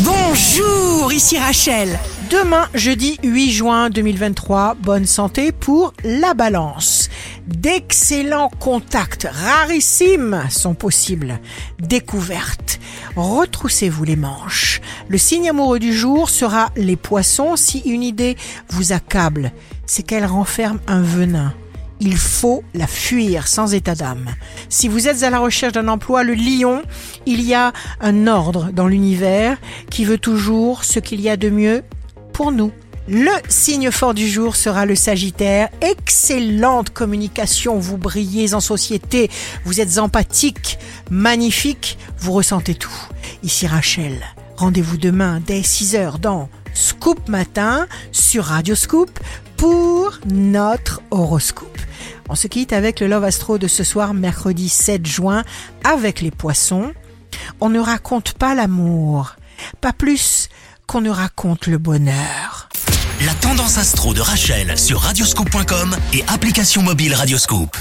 Bonjour, ici Rachel. Demain, jeudi 8 juin 2023, bonne santé pour la balance. D'excellents contacts rarissimes sont possibles. Découverte. Retroussez-vous les manches. Le signe amoureux du jour sera les poissons si une idée vous accable. C'est qu'elle renferme un venin il faut la fuir sans état d'âme. Si vous êtes à la recherche d'un emploi, le lion, il y a un ordre dans l'univers qui veut toujours ce qu'il y a de mieux pour nous. Le signe fort du jour sera le Sagittaire. Excellente communication, vous brillez en société, vous êtes empathique, magnifique, vous ressentez tout. Ici Rachel, rendez-vous demain dès 6h dans Scoop Matin sur Radio Scoop pour notre horoscope. On se quitte avec le Love Astro de ce soir, mercredi 7 juin, avec les poissons. On ne raconte pas l'amour, pas plus qu'on ne raconte le bonheur. La tendance astro de Rachel sur radioscope.com et application mobile Radioscope.